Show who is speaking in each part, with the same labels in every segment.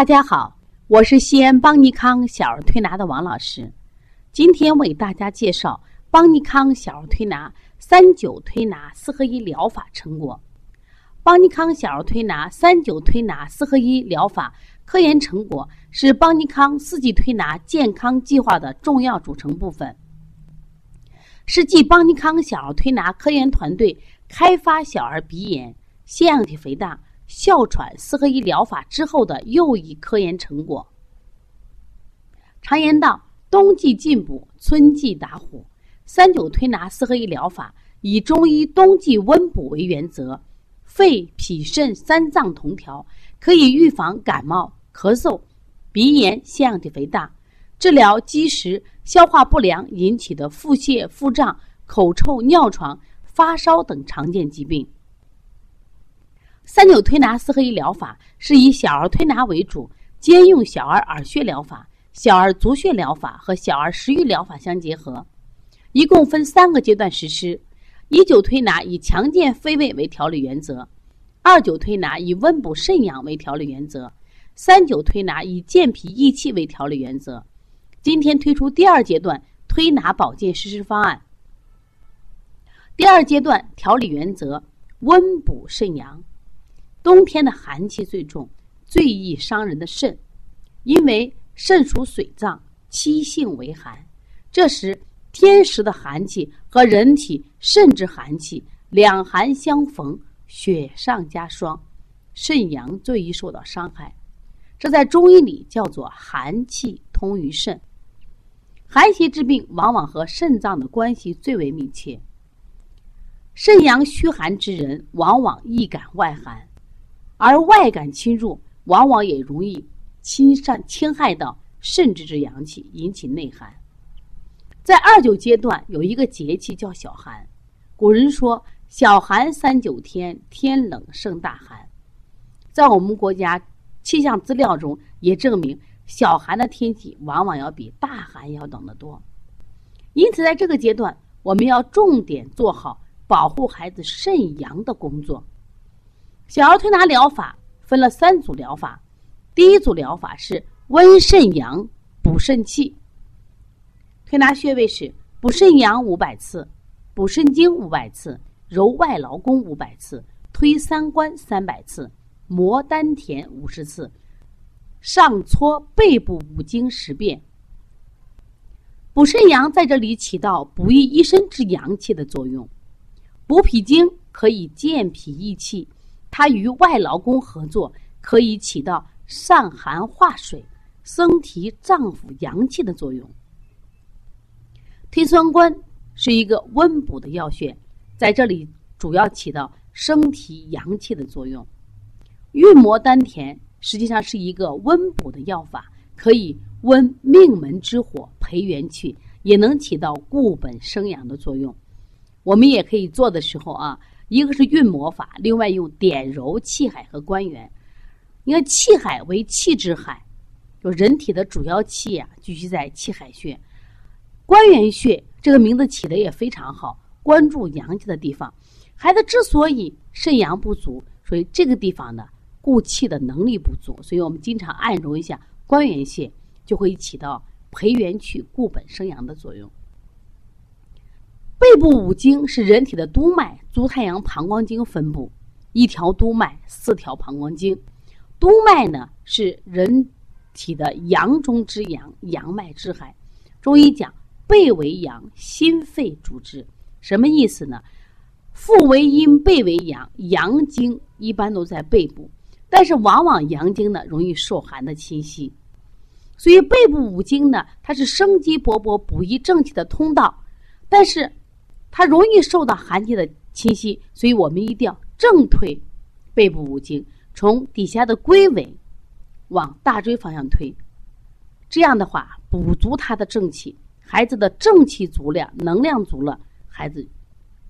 Speaker 1: 大家好，我是西安邦尼康小儿推拿的王老师，今天为大家介绍邦尼康小儿推拿三九推拿四合一疗法成果。邦尼康小儿推拿三九推拿四合一疗法科研成果是邦尼康四季推拿健康计划的重要组成部分，是继邦尼康小儿推拿科研团队开发小儿鼻炎、腺样体肥大。哮喘四合一疗法之后的又一科研成果。常言道：“冬季进补，春季打虎。”三九推拿四合一疗法以中医冬季温补为原则，肺、脾、肾三脏同调，可以预防感冒、咳嗽、鼻炎、腺样体肥大，治疗积食、消化不良引起的腹泻、腹胀、口臭、尿床、发烧等常见疾病。三九推拿四合一疗法是以小儿推拿为主，兼用小儿耳穴疗法、小儿足穴疗法和小儿食育疗法相结合，一共分三个阶段实施。一九推拿以强健肺胃为调理原则，二九推拿以温补肾阳为调理原则，三九推拿以健脾益气为调理原则。今天推出第二阶段推拿保健实施方案。第二阶段调理原则：温补肾阳。冬天的寒气最重，最易伤人的肾，因为肾属水脏，七性为寒。这时天时的寒气和人体肾之寒气两寒相逢，雪上加霜，肾阳最易受到伤害。这在中医里叫做寒气通于肾。寒邪之病往往和肾脏的关系最为密切。肾阳虚寒之人，往往易感外寒。而外感侵入，往往也容易侵上侵害到肾之之阳气，引起内寒。在二九阶段有一个节气叫小寒，古人说“小寒三九天，天冷胜大寒”。在我们国家气象资料中也证明，小寒的天气往往要比大寒要冷得多。因此，在这个阶段，我们要重点做好保护孩子肾阳的工作。小儿推拿疗法分了三组疗法，第一组疗法是温肾阳、补肾气。推拿穴位是补肾阳五百次，补肾经五百次，揉外劳宫五百次，推三关三百次，摩丹田五十次，上搓背部五经十遍。补肾阳在这里起到补益一身之阳气的作用，补脾经可以健脾益气。它与外劳宫合作，可以起到散寒化水、升提脏腑阳气的作用。推酸关是一个温补的药穴，在这里主要起到升提阳气的作用。运摩丹田实际上是一个温补的药法，可以温命门之火，培元气，也能起到固本生阳的作用。我们也可以做的时候啊。一个是运魔法，另外用点揉气海和关元。你看气海为气之海，就人体的主要气呀，聚集在气海穴。关元穴这个名字起的也非常好，关注阳气的地方。孩子之所以肾阳不足，所以这个地方呢固气的能力不足，所以我们经常按揉一下关元穴，就会起到培元气、固本生阳的作用。背部五经是人体的督脉，足太阳膀胱经分布，一条督脉，四条膀胱经。督脉呢是人体的阳中之阳，阳脉之海。中医讲背为阳，心肺主之，什么意思呢？腹为阴，背为阳，阳经一般都在背部，但是往往阳经呢容易受寒的侵袭，所以背部五经呢，它是生机勃勃、补益正气的通道，但是。它容易受到寒气的侵袭，所以我们一定要正推背部五经，从底下的龟尾往大椎方向推。这样的话，补足他的正气，孩子的正气足量、能量足了，孩子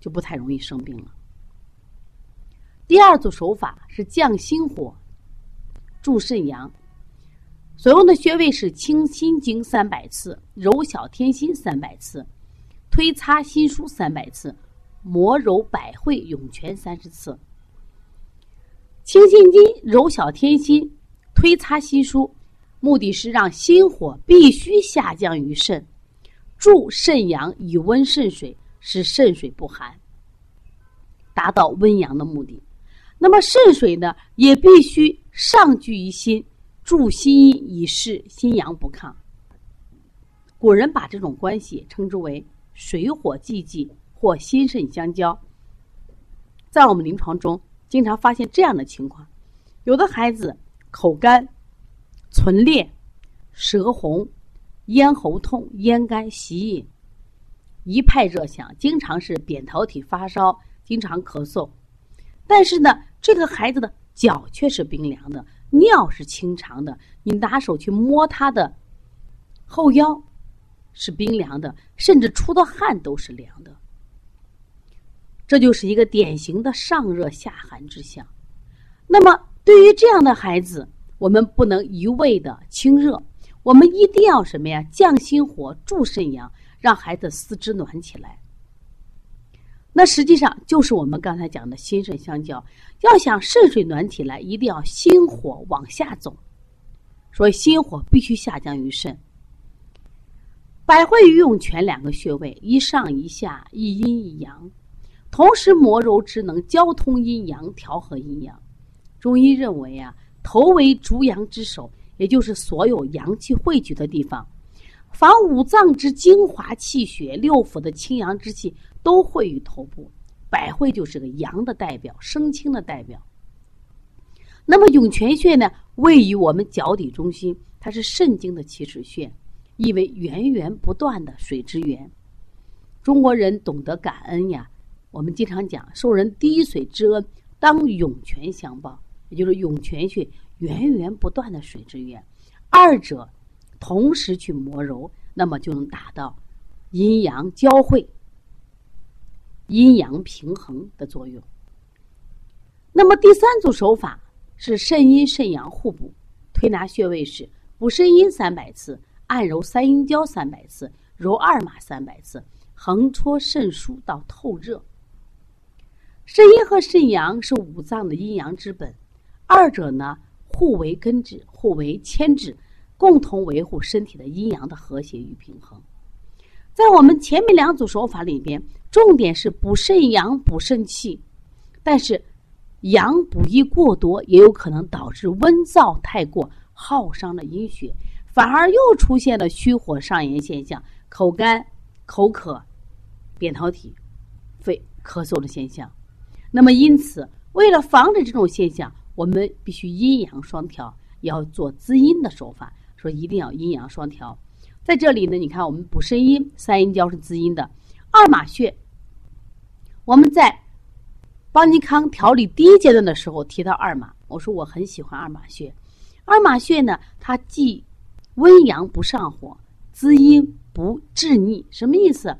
Speaker 1: 就不太容易生病了。第二组手法是降心火、助肾阳，所用的穴位是清心经三百次，揉小天心三百次。推擦心腧三百次，摩揉百会涌泉三十次。清心经揉小天心，推擦心疏，目的是让心火必须下降于肾，助肾阳以温肾水，使肾水不寒，达到温阳的目的。那么肾水呢，也必须上聚于心，助心以示心阳不亢。古人把这种关系称之为水火既济或心肾相交。在我们临床中，经常发现这样的情况：有的孩子口干、唇裂、舌红、咽喉痛、咽干、喜饮、一派热象，经常是扁桃体发烧，经常咳嗽。但是呢，这个孩子的脚却是冰凉的，尿是清长的。你拿手去摸他的后腰，是冰凉的，甚至出的汗都是凉的。这就是一个典型的上热下寒之象。那么，对于这样的孩子，我们不能一味的清热，我们一定要什么呀？降心火，助肾阳，让孩子四肢暖起来。那实际上就是我们刚才讲的心肾相交。要想肾水暖起来，一定要心火往下走，所以心火必须下降于肾。百会与涌泉两个穴位，一上一下，一阴一阳。同时摩揉之，能交通阴阳，调和阴阳。中医认为啊，头为足阳之首，也就是所有阳气汇聚的地方。凡五脏之精华气血，六腑的清阳之气，都汇于头部。百会就是个阳的代表，生清的代表。那么涌泉穴呢，位于我们脚底中心，它是肾经的起始穴，意为源源不断的水之源。中国人懂得感恩呀。我们经常讲，受人滴水之恩，当涌泉相报，也就是涌泉穴源源不断的水之源，二者同时去磨揉，那么就能达到阴阳交汇、阴阳平衡的作用。那么第三组手法是肾阴肾阳互补，推拿穴位是补肾阴三百次，按揉三阴交三百次，揉二马三百次，横戳肾腧到透热。肾阴和肾阳是五脏的阴阳之本，二者呢互为根治，互为牵制，共同维护身体的阴阳的和谐与平衡。在我们前面两组手法里边，重点是补肾阳、补肾气，但是阳补益过多，也有可能导致温燥太过，耗伤了阴血，反而又出现了虚火上炎现象，口干、口渴、扁桃体、肺咳嗽的现象。那么，因此，为了防止这种现象，我们必须阴阳双调，要做滋阴的手法。说一定要阴阳双调。在这里呢，你看，我们补肾阴，三阴交是滋阴的。二马穴，我们在邦尼康调理第一阶段的时候提到二马，我说我很喜欢二马穴。二马穴呢，它既温阳不上火，滋阴不滞腻，什么意思？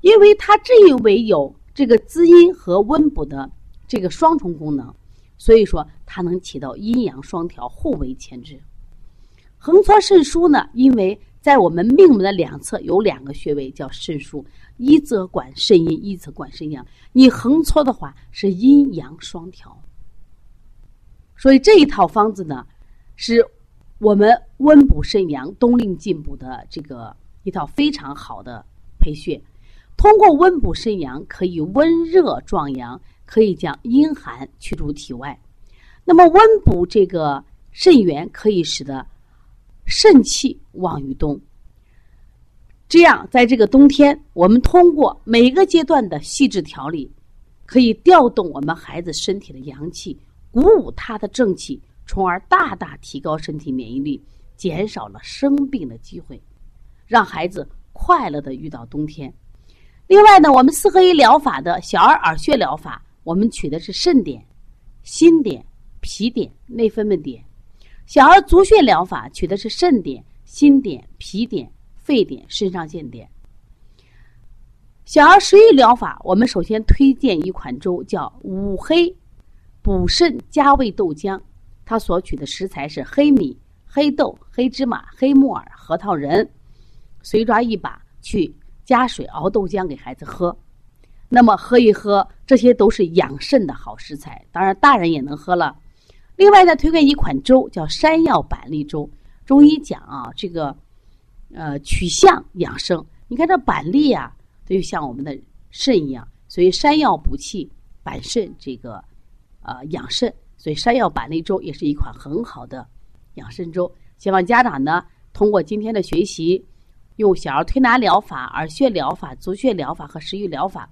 Speaker 1: 因为它这一为有。这个滋阴和温补的这个双重功能，所以说它能起到阴阳双调、互为牵制。横搓肾腧呢，因为在我们命门的两侧有两个穴位叫肾腧，一则管肾阴，一则管肾阳。你横搓的话是阴阳双调，所以这一套方子呢，是我们温补肾阳、冬令进补的这个一套非常好的培训。通过温补肾阳，可以温热壮阳，可以将阴寒驱逐体外。那么温补这个肾元，可以使得肾气旺于冬。这样，在这个冬天，我们通过每个阶段的细致调理，可以调动我们孩子身体的阳气，鼓舞他的正气，从而大大提高身体免疫力，减少了生病的机会，让孩子快乐的遇到冬天。另外呢，我们四合一疗法的小儿耳穴疗法，我们取的是肾点、心点、脾点、内分泌点；小儿足穴疗法取的是肾点、心点、脾点、肺点、肾上腺点。小儿食欲疗法，我们首先推荐一款粥，叫五黑补肾加味豆浆，它所取的食材是黑米、黑豆、黑芝麻、黑木耳、核桃仁，随抓一把去。加水熬豆浆给孩子喝，那么喝一喝，这些都是养肾的好食材。当然，大人也能喝了。另外再推荐一款粥，叫山药板栗粥。中医讲啊，这个呃取象养生。你看这板栗啊，它就像我们的肾一样，所以山药补气、板肾，这个呃养肾。所以山药板栗粥也是一款很好的养生粥。希望家长呢，通过今天的学习，用小儿推拿疗法、耳穴疗法、足穴疗法和食欲疗法，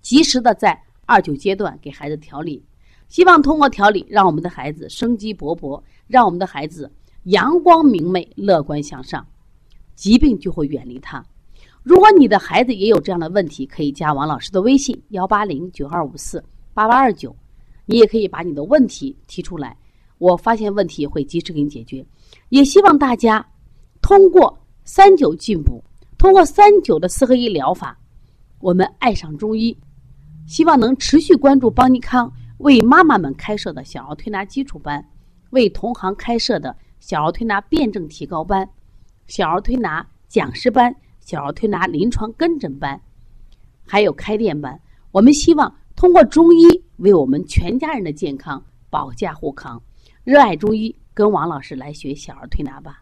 Speaker 1: 及时的在二九阶段给孩子调理。希望通过调理，让我们的孩子生机勃勃，让我们的孩子阳光明媚、乐观向上，疾病就会远离他。如果你的孩子也有这样的问题，可以加王老师的微信：幺八零九二五四八八二九。你也可以把你的问题提出来，我发现问题会及时给你解决。也希望大家通过三九进补，通过三九的四合一疗法，我们爱上中医。希望能持续关注邦尼康。为妈妈们开设的小儿推拿基础班，为同行开设的小儿推拿辩证提高班、小儿推拿讲师班、小儿推拿临床跟诊班，还有开店班。我们希望通过中医为我们全家人的健康保驾护航。热爱中医，跟王老师来学小儿推拿吧。